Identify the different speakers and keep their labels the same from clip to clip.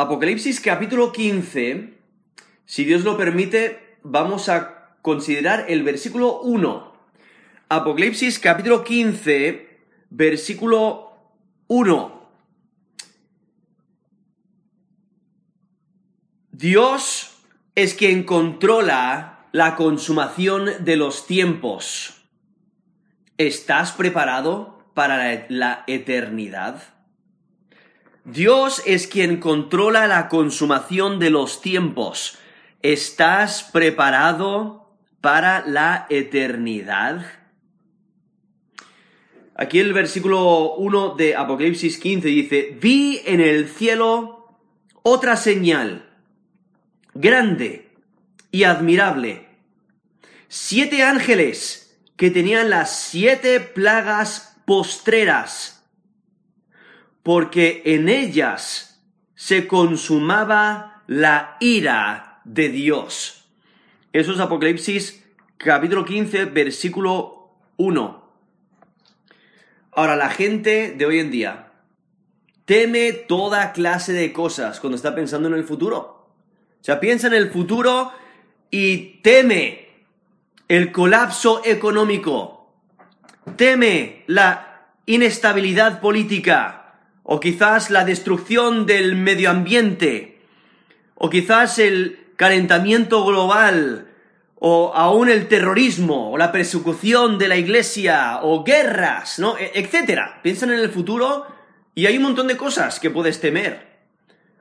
Speaker 1: Apocalipsis capítulo 15, si Dios lo permite, vamos a considerar el versículo 1. Apocalipsis capítulo 15, versículo 1. Dios es quien controla la consumación de los tiempos. ¿Estás preparado para la eternidad? Dios es quien controla la consumación de los tiempos. ¿Estás preparado para la eternidad? Aquí el versículo 1 de Apocalipsis 15 dice, vi en el cielo otra señal, grande y admirable. Siete ángeles que tenían las siete plagas postreras porque en ellas se consumaba la ira de Dios. Eso es Apocalipsis capítulo 15, versículo 1. Ahora, la gente de hoy en día teme toda clase de cosas cuando está pensando en el futuro. O sea, piensa en el futuro y teme el colapso económico, teme la inestabilidad política, o quizás la destrucción del medio ambiente, o quizás el calentamiento global, o aún el terrorismo, o la persecución de la iglesia, o guerras, ¿no? E, etcétera. Piensan en el futuro y hay un montón de cosas que puedes temer.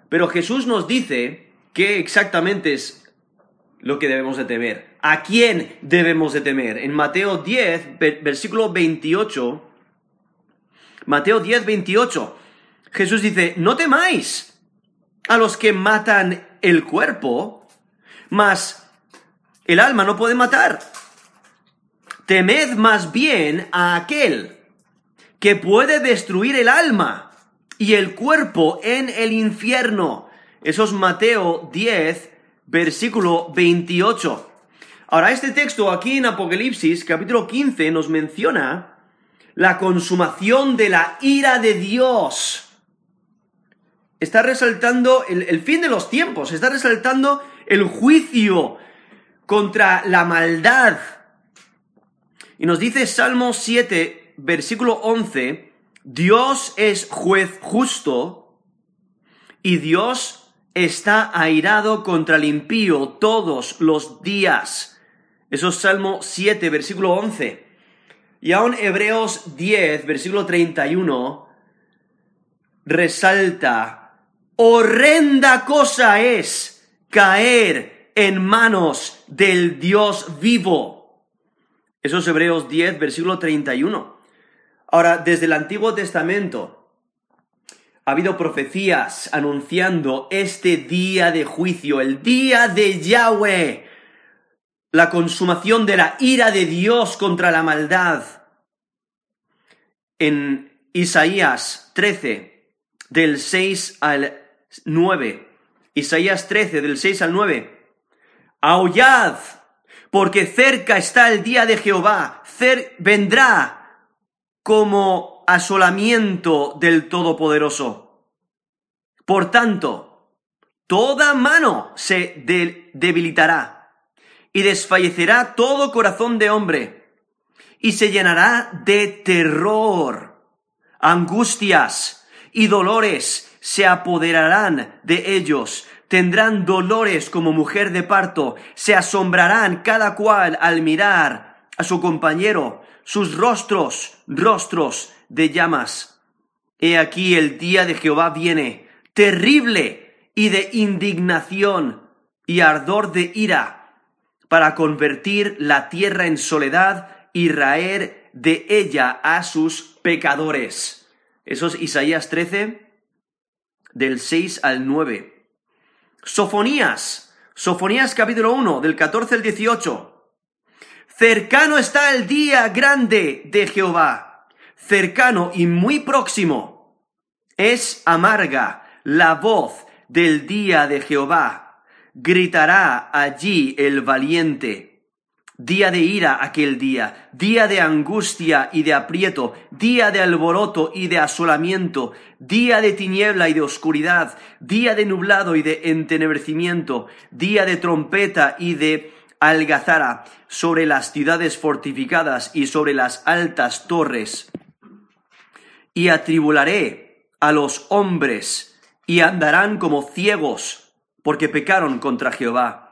Speaker 1: Pero Jesús nos dice qué exactamente es lo que debemos de temer. ¿A quién debemos de temer? En Mateo 10, versículo 28, Mateo 10, 28, Jesús dice, no temáis a los que matan el cuerpo, mas el alma no puede matar. Temed más bien a aquel que puede destruir el alma y el cuerpo en el infierno. Eso es Mateo 10, versículo 28. Ahora, este texto aquí en Apocalipsis, capítulo 15, nos menciona la consumación de la ira de Dios está resaltando el, fin de los tiempos, está resaltando el juicio contra la maldad. Y nos dice Salmo 7, versículo 11, Dios es juez justo y Dios está airado contra el impío todos los días. Eso es Salmo 7, versículo 11. Y aún Hebreos 10, versículo 31, resalta horrenda cosa es caer en manos del Dios vivo. Eso es Hebreos 10, versículo 31. Ahora, desde el Antiguo Testamento ha habido profecías anunciando este día de juicio, el día de Yahweh, la consumación de la ira de Dios contra la maldad. En Isaías 13, del 6 al 9. Isaías 13, del 6 al 9. Aullad, porque cerca está el día de Jehová, vendrá como asolamiento del Todopoderoso. Por tanto, toda mano se debilitará y desfallecerá todo corazón de hombre y se llenará de terror, angustias y dolores se apoderarán de ellos, tendrán dolores como mujer de parto, se asombrarán cada cual al mirar a su compañero, sus rostros, rostros de llamas. He aquí el día de Jehová viene, terrible y de indignación y ardor de ira, para convertir la tierra en soledad y raer de ella a sus pecadores. Eso es Isaías 13, del 6 al 9. Sofonías, Sofonías capítulo 1, del 14 al 18. Cercano está el día grande de Jehová, cercano y muy próximo. Es amarga la voz del día de Jehová. Gritará allí el valiente. Día de ira aquel día, día de angustia y de aprieto, día de alboroto y de asolamiento, día de tiniebla y de oscuridad, día de nublado y de entenebrecimiento, día de trompeta y de algazara sobre las ciudades fortificadas y sobre las altas torres. Y atribularé a los hombres y andarán como ciegos porque pecaron contra Jehová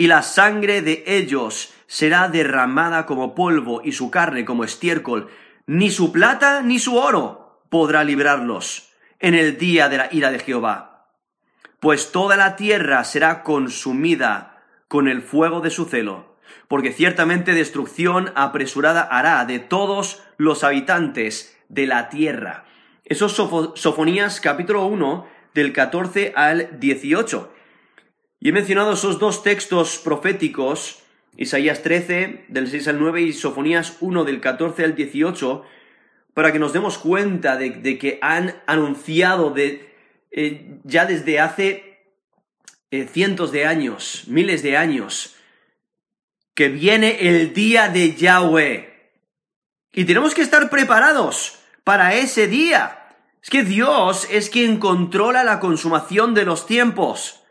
Speaker 1: y la sangre de ellos será derramada como polvo y su carne como estiércol. Ni su plata ni su oro podrá librarlos en el día de la ira de Jehová. Pues toda la tierra será consumida con el fuego de su celo, porque ciertamente destrucción apresurada hará de todos los habitantes de la tierra. Eso es Sofonías capítulo 1 del 14 al 18. Y he mencionado esos dos textos proféticos, Isaías 13, del 6 al 9, y Sofonías 1, del 14 al 18, para que nos demos cuenta de, que han anunciado de, eh, ya desde hace eh, cientos de años, miles de años, que viene el día de Yahweh. Y tenemos que estar preparados para ese día. Es que Dios es quien controla la consumación de los tiempos.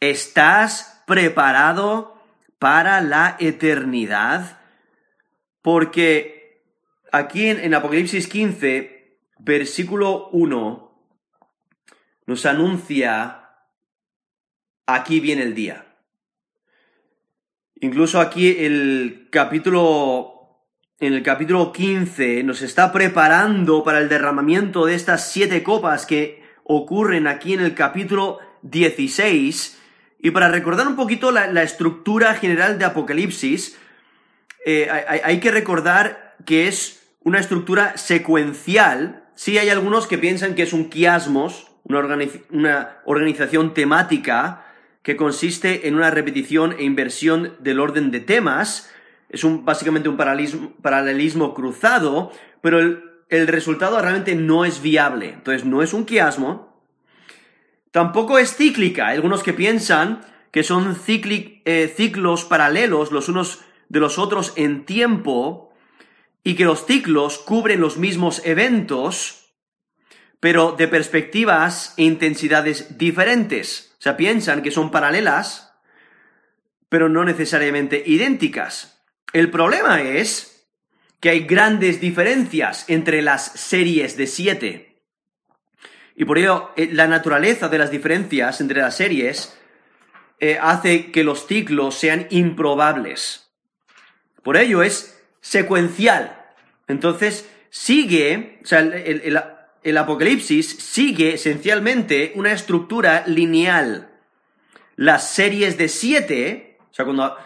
Speaker 1: ¿Estás preparado para la eternidad? Porque aquí en, Apocalipsis 15, versículo 1, nos anuncia, aquí viene el día. Incluso aquí el capítulo, en el capítulo 15 nos está preparando para el derramamiento de estas siete copas que ocurren aquí en el capítulo 16 y para recordar un poquito la, estructura general de Apocalipsis, eh, hay, que recordar que es una estructura secuencial. Sí hay algunos que piensan que es un quiasmos, una, organización temática que consiste en una repetición e inversión del orden de temas. Es un, básicamente un paralelismo, cruzado, pero el, el resultado realmente no es viable. Entonces no es un quiasmo, Tampoco es cíclica. Hay algunos que piensan que son eh, ciclos paralelos los unos de los otros en tiempo y que los ciclos cubren los mismos eventos, pero de perspectivas e intensidades diferentes. O sea, piensan que son paralelas, pero no necesariamente idénticas. El problema es que hay grandes diferencias entre las series de siete. Y por ello, eh, la naturaleza de las diferencias entre las series eh, hace que los ciclos sean improbables. Por ello es secuencial. Entonces, sigue, o sea, el, Apocalipsis sigue esencialmente una estructura lineal. Las series de siete, o sea, cuando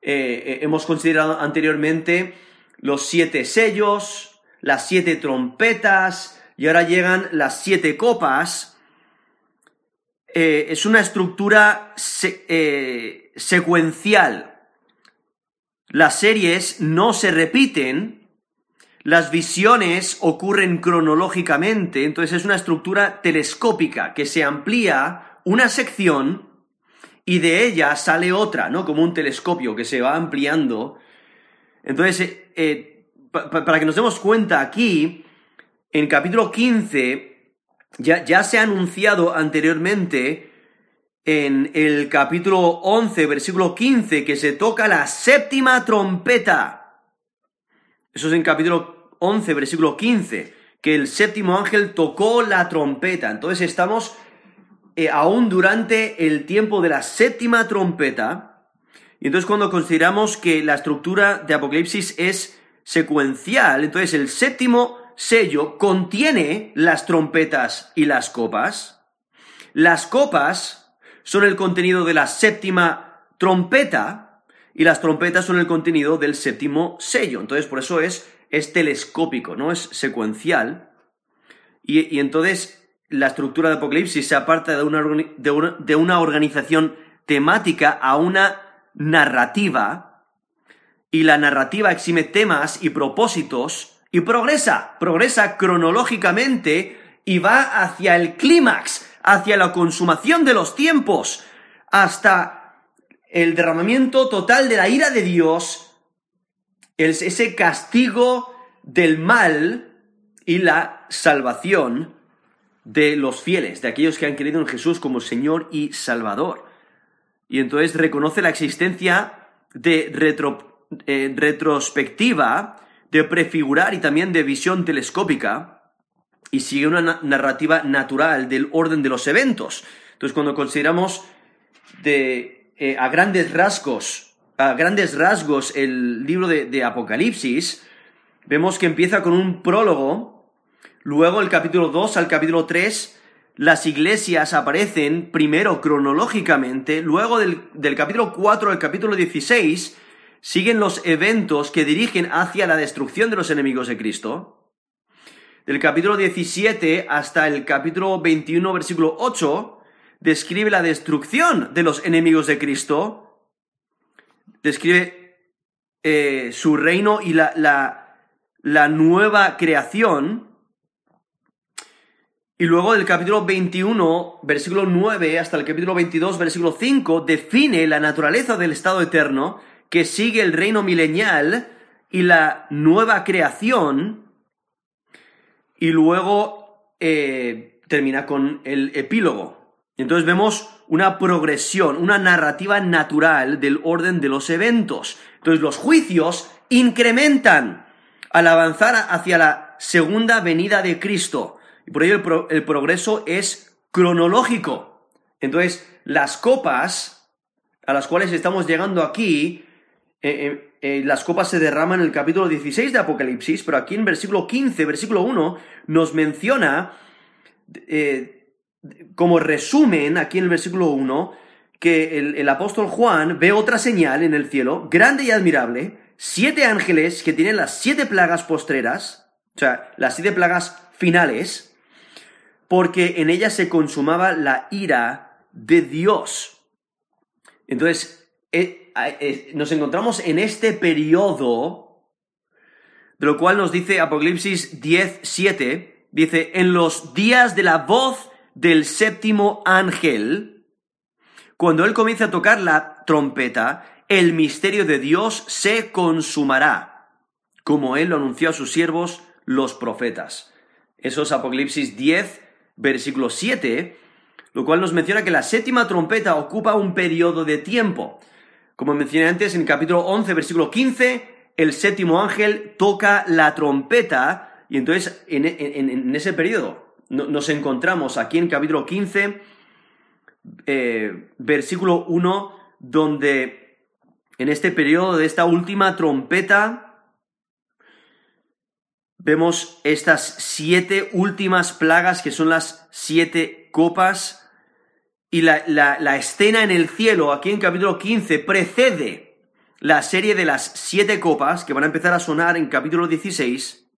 Speaker 1: eh, hemos considerado anteriormente los siete sellos, las siete trompetas, y ahora llegan las siete copas, eh, es una estructura eh, secuencial. Las series no se repiten, las visiones ocurren cronológicamente, entonces es una estructura telescópica que se amplía una sección y de ella sale otra, ¿no? Como un telescopio que se va ampliando. Entonces, eh, para que nos demos cuenta aquí, en capítulo 15 ya, ya se ha anunciado anteriormente en el capítulo 11, versículo 15, que se toca la séptima trompeta. Eso es en capítulo 11, versículo 15, que el séptimo ángel tocó la trompeta. Entonces estamos eh, aún durante el tiempo de la séptima trompeta. Y entonces cuando consideramos que la estructura de Apocalipsis es secuencial, entonces el séptimo sello contiene las trompetas y las copas. Las copas son el contenido de la séptima trompeta y las trompetas son el contenido del séptimo sello. Entonces, por eso es, es telescópico, no es secuencial. Y, entonces la estructura de Apocalipsis se aparta de una, de una organización temática a una narrativa y la narrativa exime temas y propósitos y progresa, progresa cronológicamente y va hacia el clímax, hacia la consumación de los tiempos, hasta el derramamiento total de la ira de Dios, ese castigo del mal y la salvación de los fieles, de aquellos que han creído en Jesús como Señor y Salvador. Y entonces reconoce la existencia de eh, retrospectiva, de prefigurar y también de visión telescópica, y sigue una narrativa natural del orden de los eventos. Entonces, cuando consideramos de, eh, a grandes rasgos, a grandes rasgos el libro de Apocalipsis, vemos que empieza con un prólogo Luego, el capítulo 2 al capítulo 3, las iglesias aparecen primero cronológicamente, luego del, capítulo 4 al capítulo 16, siguen los eventos que dirigen hacia la destrucción de los enemigos de Cristo. Del capítulo 17 hasta el capítulo 21, versículo 8, describe la destrucción de los enemigos de Cristo, describe eh, su reino y la, la, la nueva creación, y luego del capítulo 21, versículo 9, hasta el capítulo 22, versículo 5, define la naturaleza del estado eterno que sigue el reino milenial y la nueva creación. Y luego eh, termina con el epílogo. Entonces vemos una progresión, una narrativa natural del orden de los eventos. Entonces los juicios incrementan al avanzar hacia la segunda venida de Cristo. Y por ello el, progreso es cronológico. Entonces, las copas a las cuales estamos llegando aquí, eh, eh, eh, las copas se derraman en el capítulo 16 de Apocalipsis, pero aquí en versículo 15, versículo 1, nos menciona, como resumen, aquí en el versículo 1, que el, el, apóstol Juan ve otra señal en el cielo, grande y admirable, siete ángeles que tienen las siete plagas postreras, o sea, las siete plagas finales, porque en ella se consumaba la ira de Dios. Entonces, nos encontramos en este periodo, de lo cual nos dice Apocalipsis 10, 7, dice, en los días de la voz del séptimo ángel, cuando él comienza a tocar la trompeta, el misterio de Dios se consumará, como él lo anunció a sus siervos, los profetas. Eso es Apocalipsis 10, versículo 7, lo cual nos menciona que la séptima trompeta ocupa un periodo de tiempo. Como mencioné antes, en capítulo 11, versículo 15, el séptimo ángel toca la trompeta y entonces en, ese periodo nos encontramos aquí en capítulo 15, eh, versículo 1, donde en este periodo de esta última trompeta, vemos estas siete últimas plagas que son las siete copas y la, escena en el cielo aquí en capítulo 15 precede la serie de las siete copas que van a empezar a sonar en capítulo 16.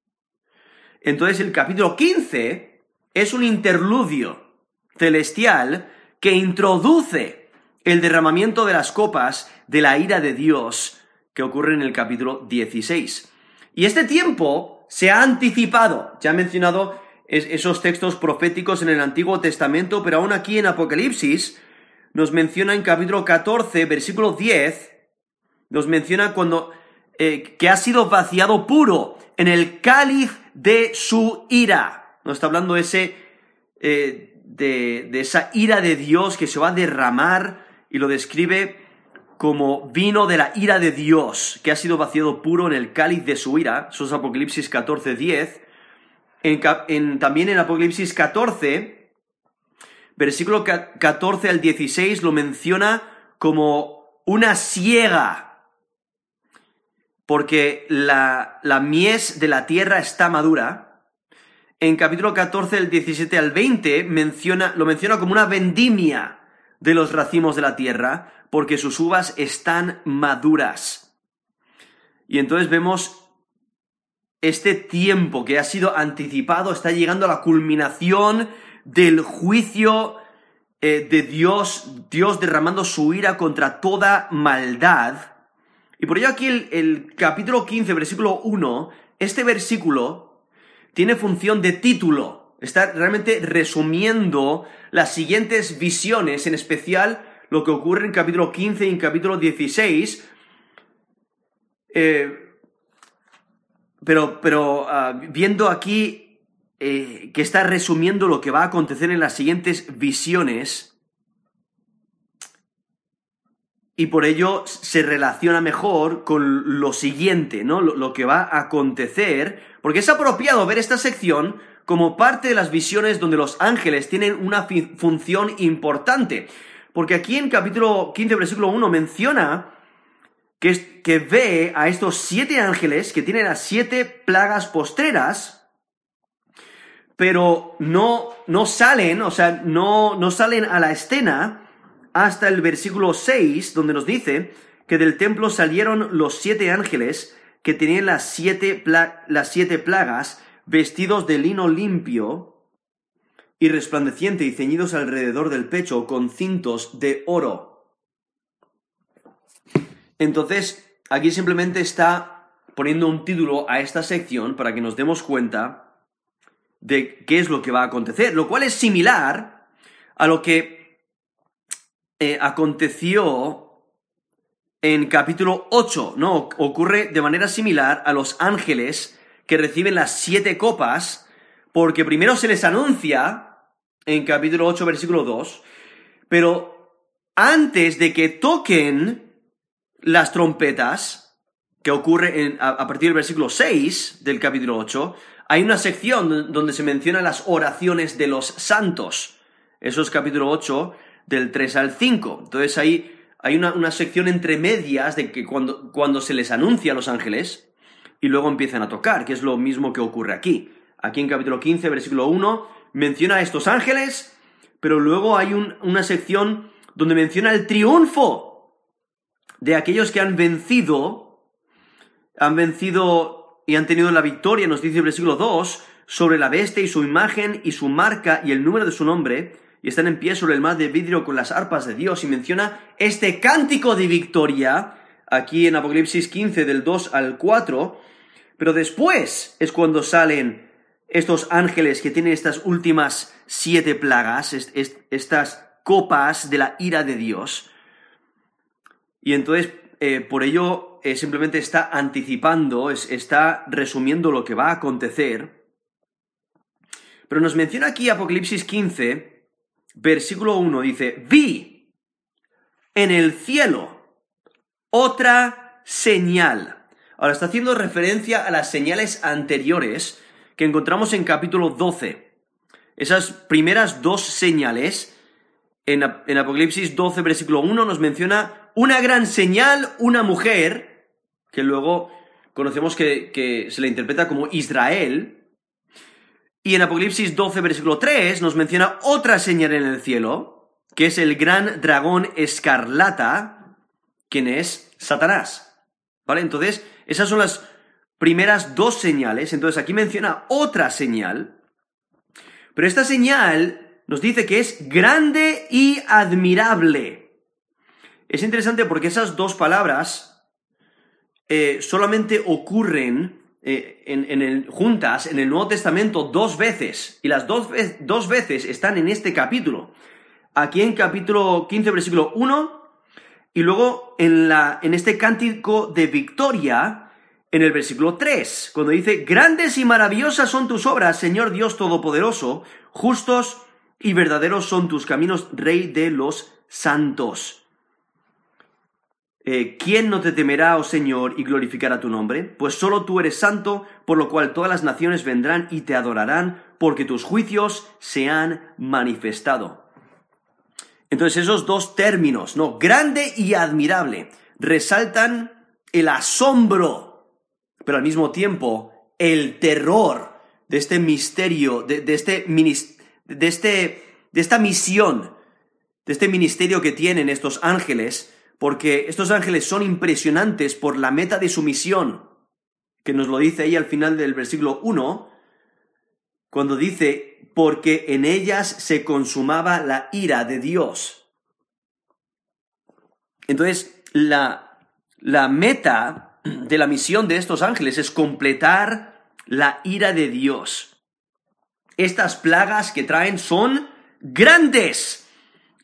Speaker 1: Entonces el capítulo 15 es un interludio celestial que introduce el derramamiento de las copas de la ira de Dios que ocurre en el capítulo 16. Y este tiempo se ha anticipado. Ya he mencionado esos textos proféticos en el Antiguo Testamento, pero aún aquí en Apocalipsis nos menciona en capítulo 14, versículo 10, nos menciona cuando eh, que ha sido vaciado puro en el cáliz de su ira. Nos está hablando ese, eh, de, de esa ira de Dios que se va a derramar y lo describe como vino de la ira de Dios, que ha sido vaciado puro en el cáliz de su ira, eso es Apocalipsis 14, 10. En, también en Apocalipsis 14, versículo 14 al 16, lo menciona como una ciega, porque la, la mies de la tierra está madura. En capítulo 14, del 17 al 20, menciona, lo menciona como una vendimia de los racimos de la tierra, porque sus uvas están maduras. Y entonces vemos este tiempo que ha sido anticipado, está llegando a la culminación del juicio eh, de Dios, Dios derramando su ira contra toda maldad. Y por ello aquí el, el capítulo 15, versículo 1, este versículo tiene función de título. Está realmente resumiendo las siguientes visiones, en especial lo que ocurre en capítulo 15 y en capítulo 16. Eh, pero, pero ah, viendo aquí eh, que está resumiendo lo que va a acontecer en las siguientes visiones, y por ello se relaciona mejor con lo siguiente, ¿no? Lo, que va a acontecer, porque es apropiado ver esta sección como parte de las visiones donde los ángeles tienen una función importante. Porque aquí en capítulo 15, versículo 1 menciona que, ve a estos siete ángeles que tienen las siete plagas postreras, pero no, no salen, o sea, no, no salen a la escena hasta el versículo 6, donde nos dice que del templo salieron los siete ángeles que tenían las siete, las siete plagas, vestidos de lino limpio y resplandeciente y ceñidos alrededor del pecho con cintos de oro. Entonces, aquí simplemente está poniendo un título a esta sección para que nos demos cuenta de qué es lo que va a acontecer, lo cual es similar a lo que eh, aconteció en capítulo 8, ¿no? Ocurre de manera similar a los ángeles que reciben las siete copas, porque primero se les anuncia en capítulo 8, versículo 2, pero antes de que toquen las trompetas, que ocurre a, a, partir del versículo 6 del capítulo 8, hay una sección donde se mencionan las oraciones de los santos. Eso es capítulo 8, del 3 al 5. Entonces ahí hay una, sección entre medias de que cuando, cuando se les anuncia a los ángeles y luego empiezan a tocar, que es lo mismo que ocurre aquí. Aquí en capítulo 15, versículo 1, menciona a estos ángeles, pero luego hay una sección donde menciona el triunfo de aquellos que han vencido, han vencido y han tenido la victoria, nos dice el versículo 2, sobre la bestia y su imagen y su marca y el número de su nombre, y están en pie sobre el mar de vidrio con las arpas de Dios y menciona este cántico de victoria aquí en Apocalipsis 15 del 2 al 4, pero después es cuando salen estos ángeles que tienen estas últimas siete plagas, estas copas de la ira de Dios. Y entonces, eh, por ello, eh, simplemente está anticipando, está resumiendo lo que va a acontecer. Pero nos menciona aquí Apocalipsis 15, versículo 1 dice, vi en el cielo otra señal. Ahora está haciendo referencia a las señales anteriores que encontramos en capítulo 12. Esas primeras dos señales, en, Apocalipsis 12, versículo 1, nos menciona una gran señal, una mujer, que luego conocemos que, se le interpreta como Israel, y en Apocalipsis 12, versículo 3, nos menciona otra señal en el cielo, que es el gran dragón escarlata, quien es Satanás. ¿Vale? Entonces, esas son las primeras dos señales. Entonces, aquí menciona otra señal. Pero esta señal nos dice que es grande y admirable. Es interesante porque esas dos palabras eh, solamente ocurren eh, en, el, juntas en el Nuevo Testamento dos veces, y las dos, dos veces están en este capítulo. Aquí en capítulo 15, versículo 1, y luego en, la, en este cántico de victoria, en el versículo 3, cuando dice, grandes y maravillosas son tus obras, Señor Dios Todopoderoso, justos y verdaderos son tus caminos, Rey de los santos. Eh, ¿quién no te temerá, oh Señor, y glorificará tu nombre? Pues solo tú eres santo, por lo cual todas las naciones vendrán y te adorarán, porque tus juicios se han manifestado. Entonces esos dos términos, ¿no? Grande y admirable, resaltan el asombro, pero al mismo tiempo el terror de este misterio, de, este, de, este, de esta misión, de este ministerio que tienen estos ángeles, porque estos ángeles son impresionantes por la meta de su misión, que nos lo dice ahí al final del versículo 1, cuando dice, porque en ellas se consumaba la ira de Dios. Entonces, la, la meta de la misión de estos ángeles es completar la ira de Dios. Estas plagas que traen son grandes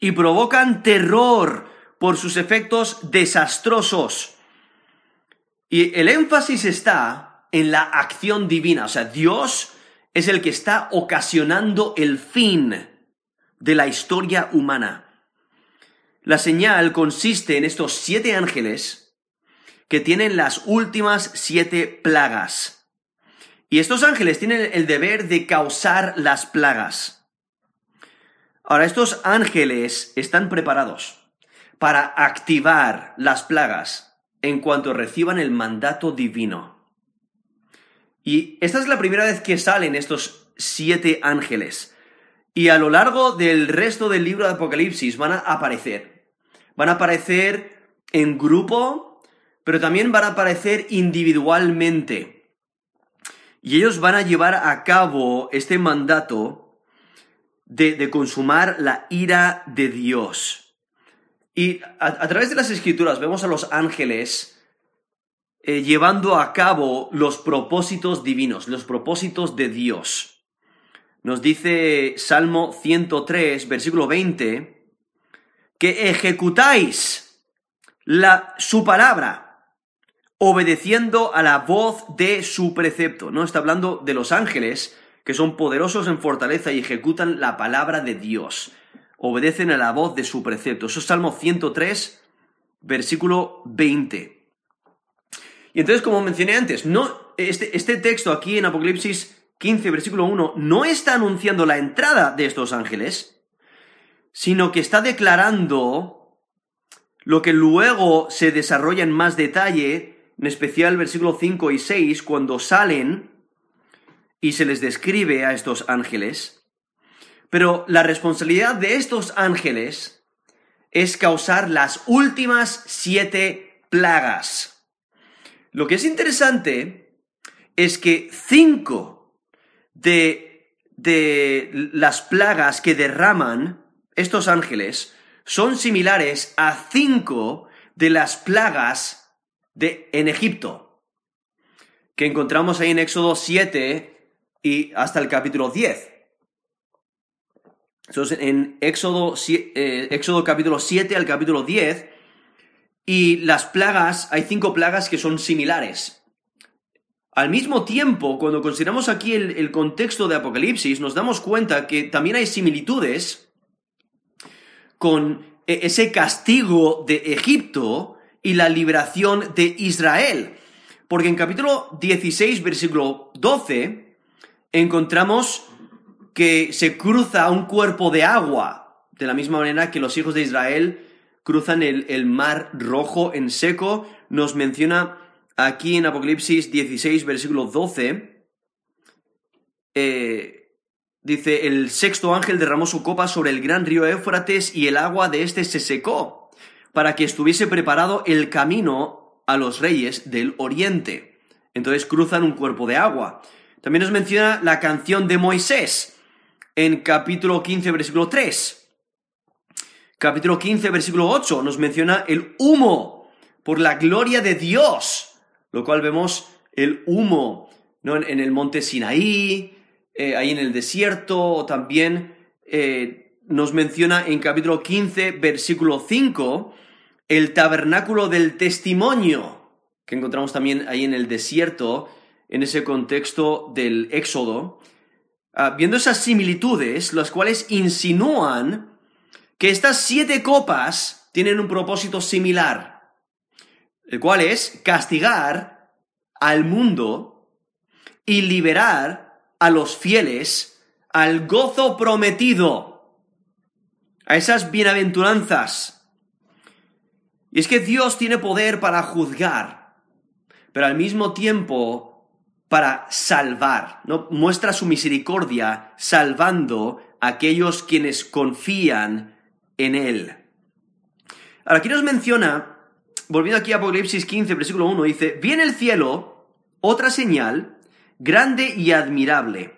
Speaker 1: y provocan terror por sus efectos desastrosos. Y el énfasis está en la acción divina, o sea, Dios es el que está ocasionando el fin de la historia humana. La señal consiste en estos siete ángeles que tienen las últimas siete plagas. Y estos ángeles tienen el deber de causar las plagas. Ahora, estos ángeles están preparados para activar las plagas en cuanto reciban el mandato divino. Y esta es la primera vez que salen estos siete ángeles. Y a lo largo del resto del libro de Apocalipsis van a aparecer. Van a aparecer en grupo, pero también van a aparecer individualmente. Y ellos van a llevar a cabo este mandato de, consumar la ira de Dios. Y a través de las escrituras vemos a los ángeles eh, llevando a cabo los propósitos divinos, los propósitos de Dios. Nos dice Salmo 103, versículo 20, que ejecutáis la, su palabra, obedeciendo a la voz de su precepto. No está hablando de los ángeles, que son poderosos en fortaleza y ejecutan la palabra de Dios. Obedecen a la voz de su precepto. Eso es Salmo 103, versículo 20. Y entonces, como mencioné antes, no, este, este texto aquí en Apocalipsis 15, versículo 1, no está anunciando la entrada de estos ángeles, sino que está declarando lo que luego se desarrolla en más detalle, en especial versículo 5 y 6, cuando salen y se les describe a estos ángeles. Pero la responsabilidad de estos ángeles es causar las últimas siete plagas. Lo que es interesante es que cinco de, de las plagas que derraman estos ángeles son similares a cinco de las plagas de, en Egipto, que encontramos ahí en Éxodo 7 y hasta el capítulo 10. Entonces, en Éxodo, eh, Éxodo capítulo 7 al capítulo 10 y las plagas, hay cinco plagas que son similares. Al mismo tiempo, cuando consideramos aquí el, contexto de Apocalipsis, nos damos cuenta que también hay similitudes con e, ese castigo de Egipto y la liberación de Israel. Porque en capítulo 16, versículo 12, encontramos que se cruza un cuerpo de agua, de la misma manera que los hijos de Israel cruzan el, mar rojo en seco. Nos menciona aquí en Apocalipsis 16, versículo 12. Eh, dice, el sexto ángel derramó su copa sobre el gran río Éufrates y el agua de éste se secó, para que estuviese preparado el camino a los reyes del oriente. Entonces cruzan un cuerpo de agua. También nos menciona la canción de Moisés en capítulo 15, versículo 3 capítulo 15, versículo 8, nos menciona el humo por la gloria de Dios, lo cual vemos el humo ¿no? en, el monte Sinaí, eh, ahí en el desierto, también eh, nos menciona en capítulo 15, versículo 5, el tabernáculo del testimonio, que encontramos también ahí en el desierto, en ese contexto del Éxodo, ah, viendo esas similitudes, las cuales insinúan que estas siete copas tienen un propósito similar, el cual es castigar al mundo y liberar a los fieles al gozo prometido, a esas bienaventuranzas. Y es que Dios tiene poder para juzgar, pero al mismo tiempo para salvar, ¿no? Muestra su misericordia salvando a aquellos quienes confían en él. Ahora, aquí nos menciona, volviendo aquí a Apocalipsis 15, versículo 1, dice, viene el cielo otra señal grande y admirable.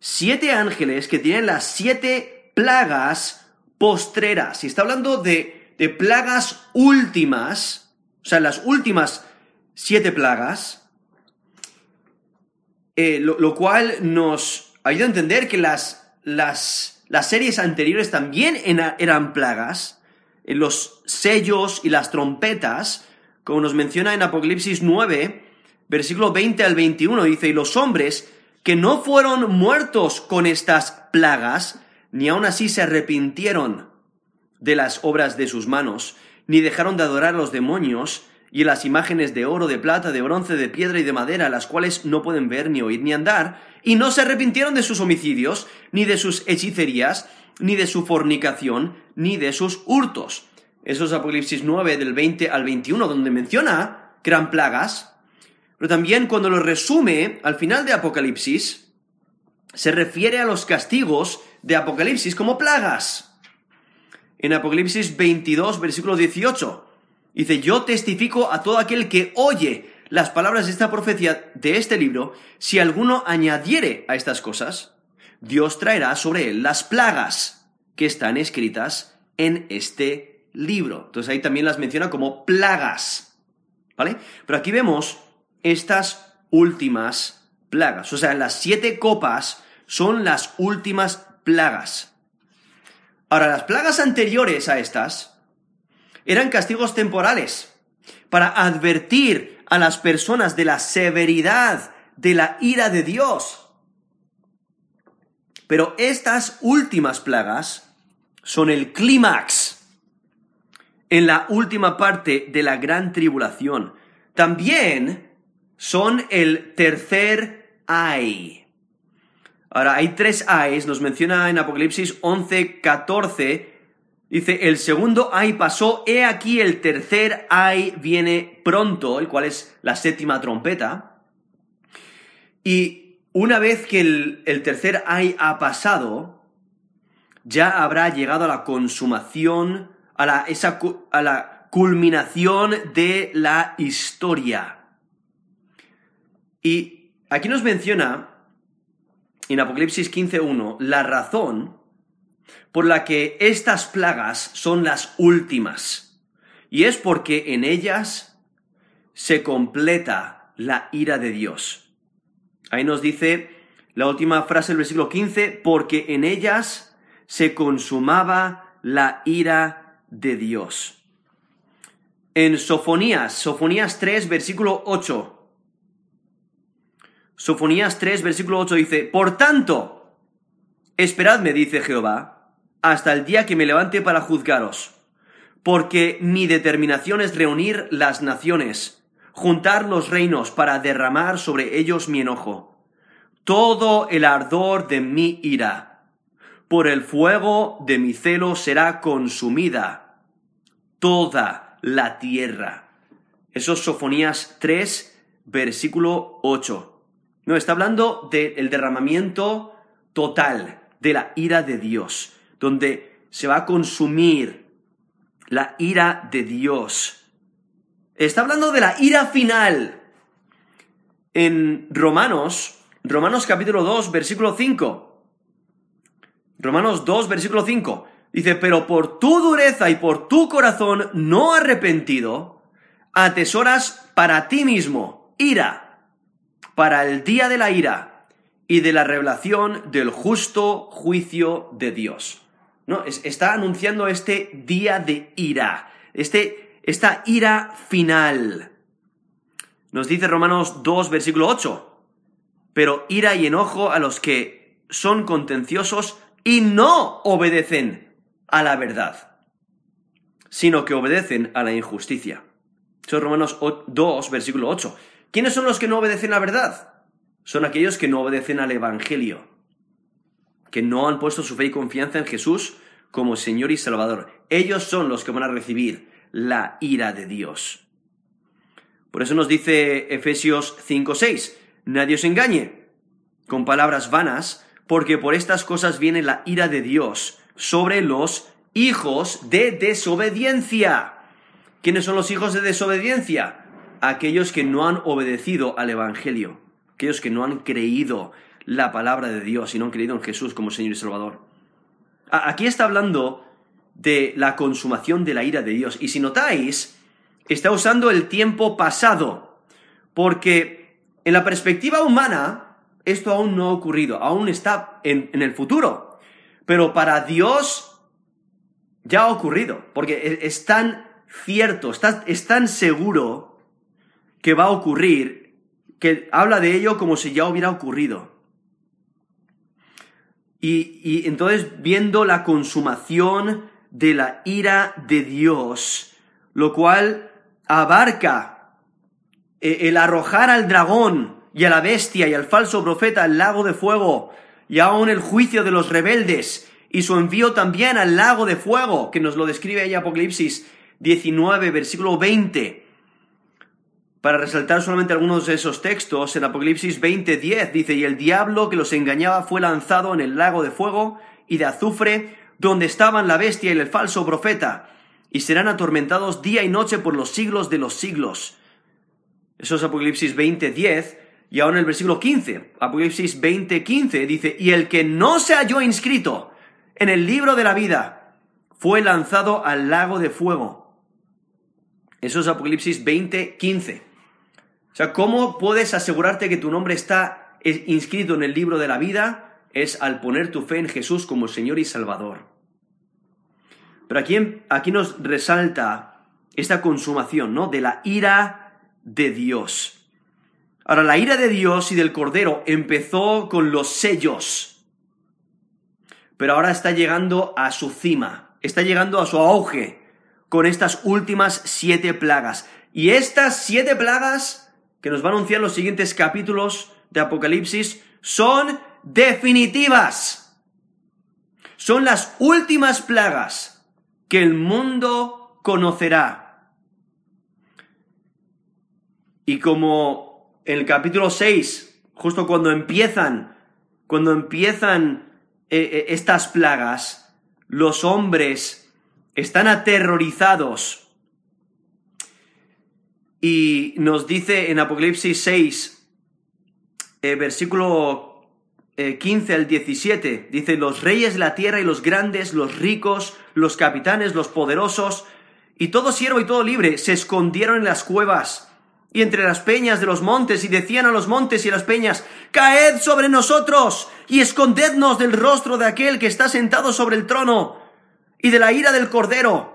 Speaker 1: Siete ángeles que tienen las siete plagas postreras. Y está hablando de, plagas últimas, o sea, las últimas siete plagas, eh, lo, cual nos ayuda a entender que las, las las series anteriores también eran plagas, en los sellos y las trompetas, como nos menciona en Apocalipsis 9, versículo 20 al 21, dice, y los hombres que no fueron muertos con estas plagas, ni aun así se arrepintieron de las obras de sus manos, ni dejaron de adorar a los demonios y las imágenes de oro, de plata, de bronce, de piedra y de madera, las cuales no pueden ver, ni oír, ni andar, y no se arrepintieron de sus homicidios, ni de sus hechicerías, ni de su fornicación, ni de sus hurtos. Eso es Apocalipsis 9 del 20 al 21, donde menciona que eran plagas, pero también cuando lo resume al final de Apocalipsis, se refiere a los castigos de Apocalipsis como plagas. En Apocalipsis 22, versículo 18, dice, yo testifico a todo aquel que oye las palabras de esta profecía de este libro, si alguno añadiere a estas cosas, Dios traerá sobre él las plagas que están escritas en este libro. Entonces ahí también las menciona como plagas. ¿Vale? Pero aquí vemos estas últimas plagas. O sea, las siete copas son las últimas plagas. Ahora, las plagas anteriores a estas eran castigos temporales para advertir a las personas de la severidad de la ira de Dios. Pero estas últimas plagas son el clímax en la última parte de la gran tribulación. También son el tercer ay. Ahora, hay tres ayes, nos menciona en Apocalipsis 11, 14, dice, el segundo ay pasó, he aquí el tercer ay viene pronto, el cual es la séptima trompeta. Y una vez que el, el tercer ay ha pasado, ya habrá llegado a la consumación, a la, esa, a la culminación de la historia. Y aquí nos menciona, en Apocalipsis 15.1, la razón por la que estas plagas son las últimas. Y es porque en ellas se completa la ira de Dios. Ahí nos dice la última frase del versículo 15, porque en ellas se consumaba la ira de Dios. En Sofonías, Sofonías 3, versículo 8, Sofonías 3, versículo 8 dice, Por tanto, esperadme, dice Jehová, hasta el día que me levante para juzgaros, porque mi determinación es reunir las naciones, juntar los reinos para derramar sobre ellos mi enojo, todo el ardor de mi ira, por el fuego de mi celo será consumida toda la tierra. Eso es Sofonías 3, versículo 8. No, está hablando del derramamiento total de la ira de Dios, donde se va a consumir la ira de Dios. Está hablando de la ira final. En Romanos, Romanos capítulo 2, versículo 5. Romanos 2, versículo 5. Dice, pero por tu dureza y por tu corazón no arrepentido, atesoras para ti mismo ira para el día de la ira y de la revelación del justo juicio de Dios. ¿No? está anunciando este día de ira, este, esta ira final. Nos dice Romanos 2, versículo 8. Pero ira y enojo a los que son contenciosos y no obedecen a la verdad, sino que obedecen a la injusticia. Eso es Romanos 2, versículo 8. ¿Quiénes son los que no obedecen la verdad? Son aquellos que no obedecen al Evangelio, que no han puesto su fe y confianza en Jesús como Señor y Salvador. Ellos son los que van a recibir la ira de Dios. Por eso nos dice Efesios 5:6, nadie os engañe con palabras vanas, porque por estas cosas viene la ira de Dios sobre los hijos de desobediencia. ¿Quiénes son los hijos de desobediencia? Aquellos que no han obedecido al Evangelio, aquellos que no han creído la palabra de Dios y no han creído en Jesús como Señor y Salvador. Aquí está hablando de la consumación de la ira de Dios. Y si notáis, está usando el tiempo pasado, porque en la perspectiva humana esto aún no ha ocurrido, aún está en, el futuro. Pero para Dios ya ha ocurrido, porque e, es tan cierto, es tan seguro que va a ocurrir, que habla de ello como si ya hubiera ocurrido. Y, y, entonces viendo la consumación de la ira de Dios, lo cual abarca e, el arrojar al dragón y a la bestia y al falso profeta al lago de fuego, y aún el juicio de los rebeldes, y su envío también al lago de fuego, que nos lo describe ahí Apocalipsis 19, versículo 20. Para resaltar solamente algunos de esos textos, en Apocalipsis 20, 10 dice, y el diablo que los engañaba fue lanzado en el lago de fuego y de azufre, donde estaban la bestia y el falso profeta, y serán atormentados día y noche por los siglos de los siglos. Eso es Apocalipsis 20, 10. Y ahora en el versículo 15, Apocalipsis 20, 15, dice, y el que no se halló inscrito en el libro de la vida fue lanzado al lago de fuego. Eso es Apocalipsis 20, 15. O sea, ¿cómo puedes asegurarte que tu nombre está inscrito en el libro de la vida? Es al poner tu fe en Jesús como Señor y Salvador. Pero aquí, aquí nos resalta esta consumación, ¿no? De la ira de Dios. Ahora, la ira de Dios y del Cordero empezó con los sellos, pero ahora está llegando a su cima, está llegando a su auge con estas últimas siete plagas. Y estas siete plagas que nos va a anunciar los siguientes capítulos de Apocalipsis son definitivas. Son las últimas plagas que el mundo conocerá. Y como en el capítulo 6, justo cuando empiezan, cuando empiezan eh, eh, estas plagas, los hombres están aterrorizados y nos dice en Apocalipsis 6, eh, versículo 15 eh, al 17, dice, los reyes de la tierra y los grandes, los ricos, los capitanes, los poderosos, y todo siervo y todo libre se escondieron en las cuevas y entre las peñas de los montes y decían a los montes y a las peñas, Caed sobre nosotros y escondednos del rostro de aquel que está sentado sobre el trono y de la ira del cordero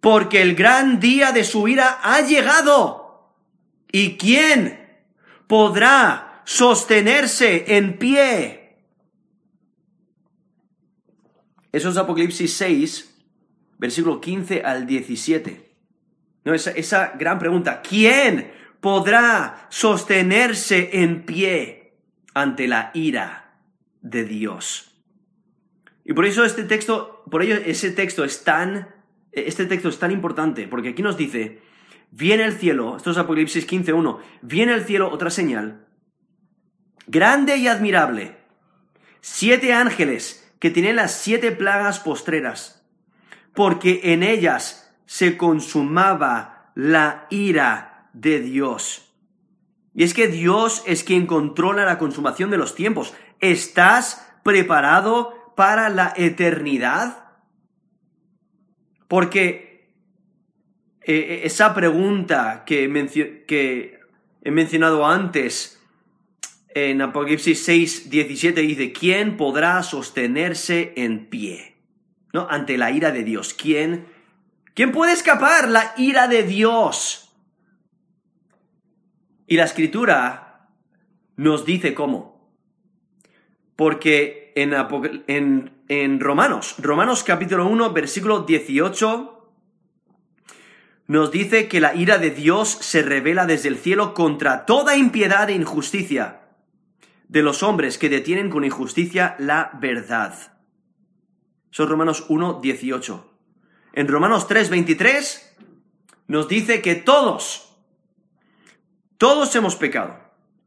Speaker 1: porque el gran día de su ira ha llegado. ¿Y quién podrá sostenerse en pie? Eso es Apocalipsis 6, versículo 15 al 17. No, esa, esa gran pregunta, ¿quién podrá sostenerse en pie ante la ira de Dios? Y por eso este texto, por ello ese texto es tan este texto es tan importante porque aquí nos dice, viene el cielo, esto es Apocalipsis 15.1, viene el cielo otra señal, grande y admirable, siete ángeles que tienen las siete plagas postreras, porque en ellas se consumaba la ira de Dios. Y es que Dios es quien controla la consumación de los tiempos. ¿Estás preparado para la eternidad? Porque eh, eh, esa pregunta que, he mencionado antes en Apocalipsis 6, 17 dice, ¿quién podrá sostenerse en pie? ¿No? Ante la ira de Dios. ¿Quién? ¿Quién puede escapar la ira de Dios? Y la escritura nos dice cómo. Porque en, en en Romanos, Romanos capítulo 1, versículo 18, nos dice que la ira de Dios se revela desde el cielo contra toda impiedad e injusticia de los hombres que detienen con injusticia la verdad. Son Romanos 1, 18. En Romanos 3, 23 nos dice que todos, todos hemos pecado.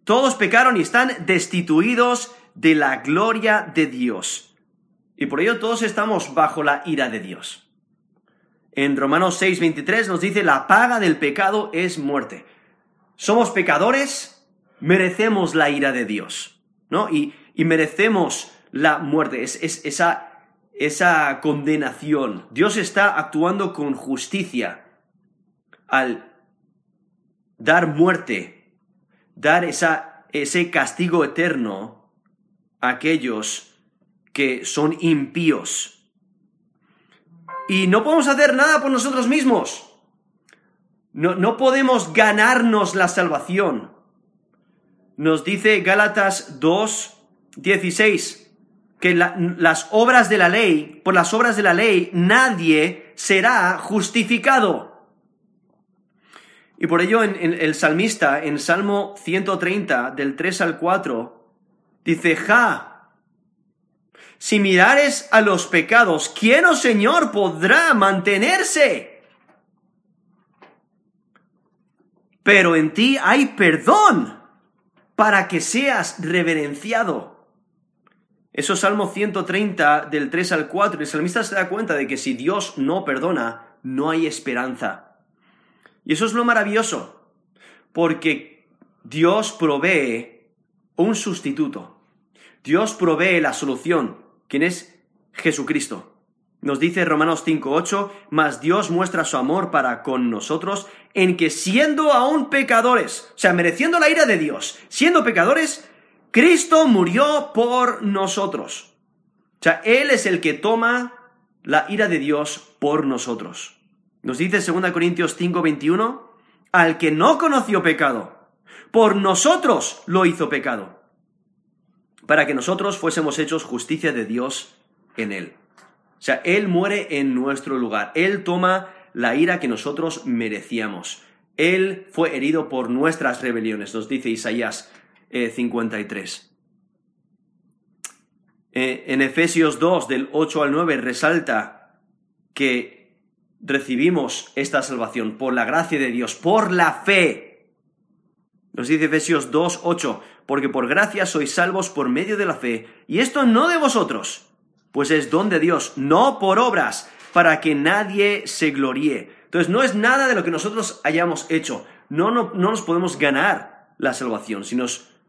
Speaker 1: Todos pecaron y están destituidos de la gloria de Dios y por ello todos estamos bajo la ira de Dios. En Romanos 6:23 nos dice, la paga del pecado es muerte. Somos pecadores, merecemos la ira de Dios, ¿no? Y, merecemos la muerte, es, esa, esa condenación. Dios está actuando con justicia al dar muerte, dar esa, ese castigo eterno a aquellos que son impíos. Y no podemos hacer nada por nosotros mismos. No, no podemos ganarnos la salvación. Nos dice Gálatas 2, 16, que las obras de la ley, por las obras de la ley, nadie será justificado. Y por ello en, el salmista, en Salmo 130, del 3 al 4, dice, Ja, si mirares a los pecados, ¿quién, oh Señor, podrá mantenerse? Pero en ti hay perdón para que seas reverenciado. Eso es Salmo 130 del 3 al 4. El salmista se da cuenta de que si Dios no perdona, no hay esperanza. Y eso es lo maravilloso, porque Dios provee un sustituto. Dios provee la solución, quien es Jesucristo. Nos dice Romanos 5.8, mas Dios muestra su amor para con nosotros en que siendo aún pecadores, o sea, mereciendo la ira de Dios, siendo pecadores, Cristo murió por nosotros. O sea, Él es el que toma la ira de Dios por nosotros. Nos dice 2 Corintios 5.21, al que no conoció pecado, por nosotros lo hizo pecado, para que nosotros fuésemos hechos justicia de Dios en Él. O sea, Él muere en nuestro lugar. Él toma la ira que nosotros merecíamos. Él fue herido por nuestras rebeliones, nos dice Isaías 53. Eh, eh, en Efesios 2, del 8 al 9, resalta que recibimos esta salvación por la gracia de Dios, por la fe. Nos dice Efesios 2, 8, porque por gracia sois salvos por medio de la fe, y esto no de vosotros pues es don de Dios, no por obras, para que nadie se gloríe. Entonces no es nada de lo que nosotros hayamos hecho, no, no, no nos podemos ganar la salvación, sino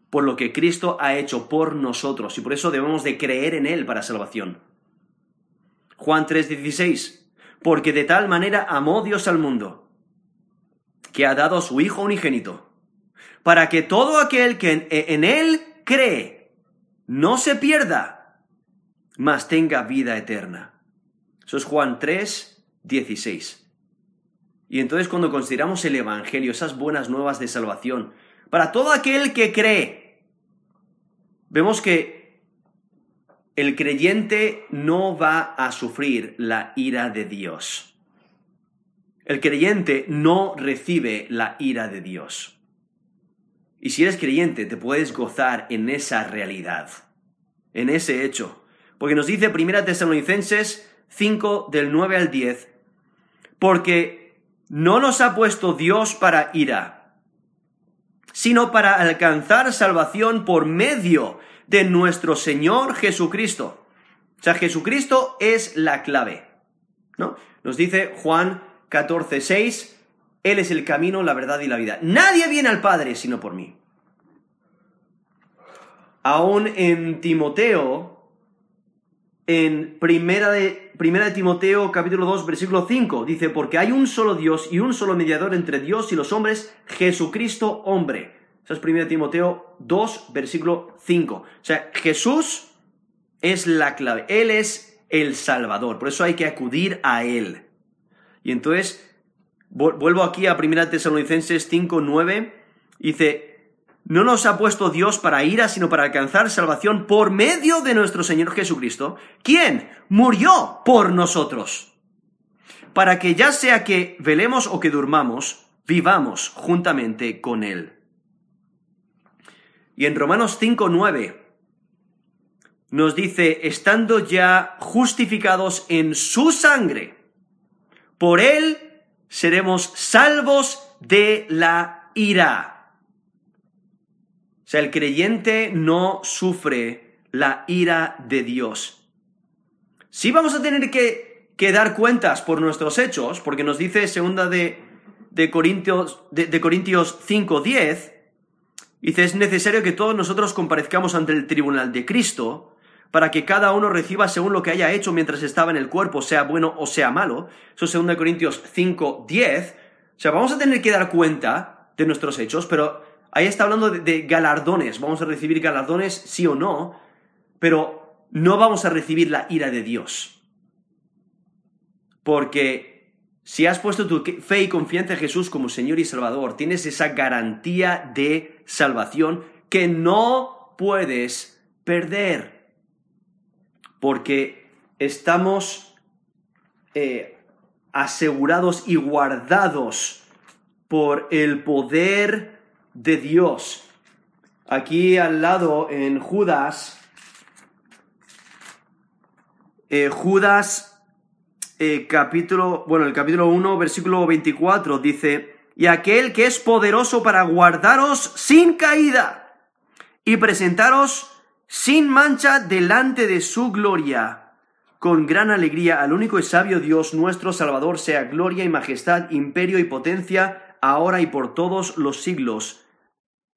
Speaker 1: por lo que Cristo ha hecho por nosotros, y por eso debemos de creer en Él para salvación. Juan 3:16, porque de tal manera amó Dios al mundo, que ha dado a su Hijo unigénito, para que todo aquel que en Él cree no se pierda, mas tenga vida eterna. Eso es Juan 3, 16. Y entonces cuando consideramos el Evangelio, esas buenas nuevas de salvación, para todo aquel que cree, vemos que el creyente no va a sufrir la ira de Dios. El creyente no recibe la ira de Dios. Y si eres creyente, te puedes gozar en esa realidad, en ese hecho. Porque nos dice 1 Tesalonicenses 5 del 9 al 10, porque no nos ha puesto Dios para ira, sino para alcanzar salvación por medio de nuestro Señor Jesucristo. O sea, Jesucristo es la clave. ¿no? Nos dice Juan 14, 6, Él es el camino, la verdad y la vida. Nadie viene al Padre sino por mí. Aún en Timoteo, en primera de, primera de Timoteo capítulo 2 versículo 5. Dice, porque hay un solo Dios y un solo mediador entre Dios y los hombres, Jesucristo hombre. Eso es primera de Timoteo 2 versículo 5. O sea, Jesús es la clave. Él es el Salvador. Por eso hay que acudir a Él. Y entonces, vuelvo aquí a primera de Tesalonicenses 5, 9. Dice, no nos ha puesto Dios para ira, sino para alcanzar salvación por medio de nuestro Señor Jesucristo, quien murió por nosotros, para que ya sea que velemos o que durmamos, vivamos juntamente con Él. Y en Romanos 5.9 nos dice, estando ya justificados en su sangre, por Él seremos salvos de la ira. O sea, el creyente no sufre la ira de Dios. Sí vamos a tener que, dar cuentas por nuestros hechos, porque nos dice segunda de, de Corintios, de, Corintios 5.10, dice, es necesario que todos nosotros comparezcamos ante el tribunal de Cristo, para que cada uno reciba según lo que haya hecho mientras estaba en el cuerpo, sea bueno o sea malo. Eso es 2 Corintios 5.10. O sea, vamos a tener que dar cuenta de nuestros hechos, pero Ahí está hablando de, galardones. Vamos a recibir galardones, sí o no. Pero no vamos a recibir la ira de Dios. Porque si has puesto tu fe y confianza en Jesús como Señor y Salvador, tienes esa garantía de salvación que no puedes perder. Porque estamos eh, asegurados y guardados por el poder de Dios. Aquí al lado en Judas, eh, Judas eh, capítulo, bueno, el capítulo 1, versículo 24 dice, y aquel que es poderoso para guardaros sin caída y presentaros sin mancha delante de su gloria, con gran alegría al único y sabio Dios nuestro Salvador, sea gloria y majestad, imperio y potencia, ahora y por todos los siglos.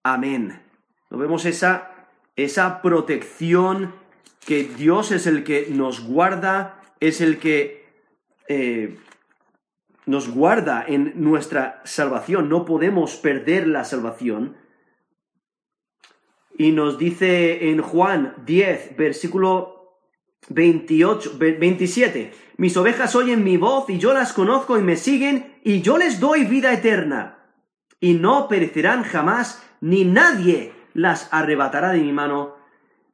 Speaker 1: Amén. Nos vemos esa, esa protección que Dios es el que nos guarda, es el que eh, nos guarda en nuestra salvación. No podemos perder la salvación. Y nos dice en Juan 10, versículo 28, 27, mis ovejas oyen mi voz y yo las conozco y me siguen y yo les doy vida eterna y no perecerán jamás ni nadie las arrebatará de mi mano.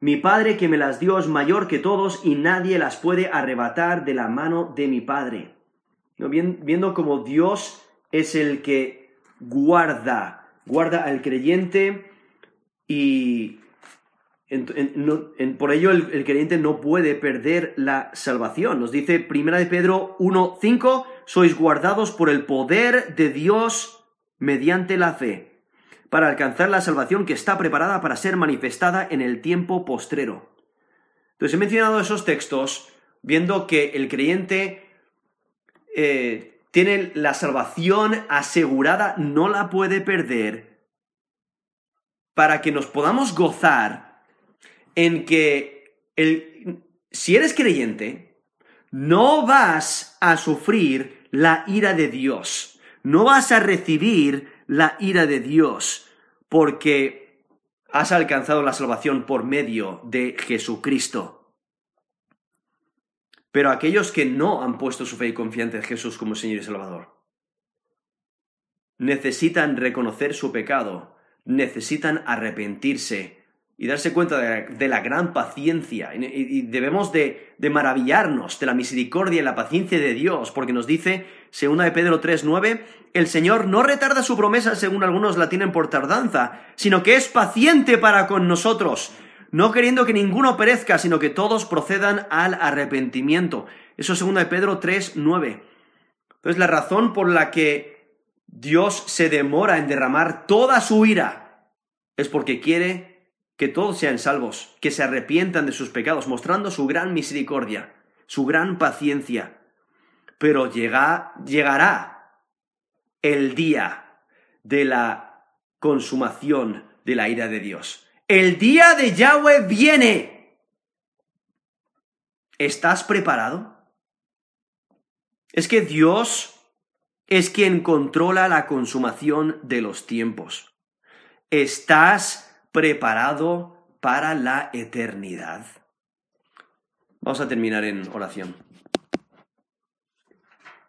Speaker 1: Mi Padre que me las dio es mayor que todos y nadie las puede arrebatar de la mano de mi Padre. Viendo como Dios es el que guarda, guarda al creyente y por ello el, creyente no puede perder la salvación. Nos dice 1 de Pedro 1.5, sois guardados por el poder de Dios mediante la fe para alcanzar la salvación que está preparada para ser manifestada en el tiempo postrero. Entonces he mencionado esos textos viendo que el creyente eh, tiene la salvación asegurada, no la puede perder, para que nos podamos gozar en que si eres creyente, no vas a sufrir la ira de Dios, no vas a recibir la ira de Dios, porque has alcanzado la salvación por medio de Jesucristo. Pero aquellos que no han puesto su fe y confianza en Jesús como Señor y Salvador, necesitan reconocer su pecado, necesitan arrepentirse, y darse cuenta de, la gran paciencia. Y, debemos de, maravillarnos de la misericordia y la paciencia de Dios, porque nos dice, según de Pedro 3.9, el Señor no retarda su promesa según algunos la tienen por tardanza, sino que es paciente para con nosotros, no queriendo que ninguno perezca, sino que todos procedan al arrepentimiento. Eso según de Pedro 3.9. Entonces la razón por la que Dios se demora en derramar toda su ira es porque quiere que todos sean salvos, que se arrepientan de sus pecados, mostrando su gran misericordia, su gran paciencia. Pero llega, llegará el día de la consumación de la ira de Dios. El día de Yahweh viene. ¿Estás preparado? Es que Dios es quien controla la consumación de los tiempos. ¿Estás preparado para la eternidad. Vamos a terminar en oración.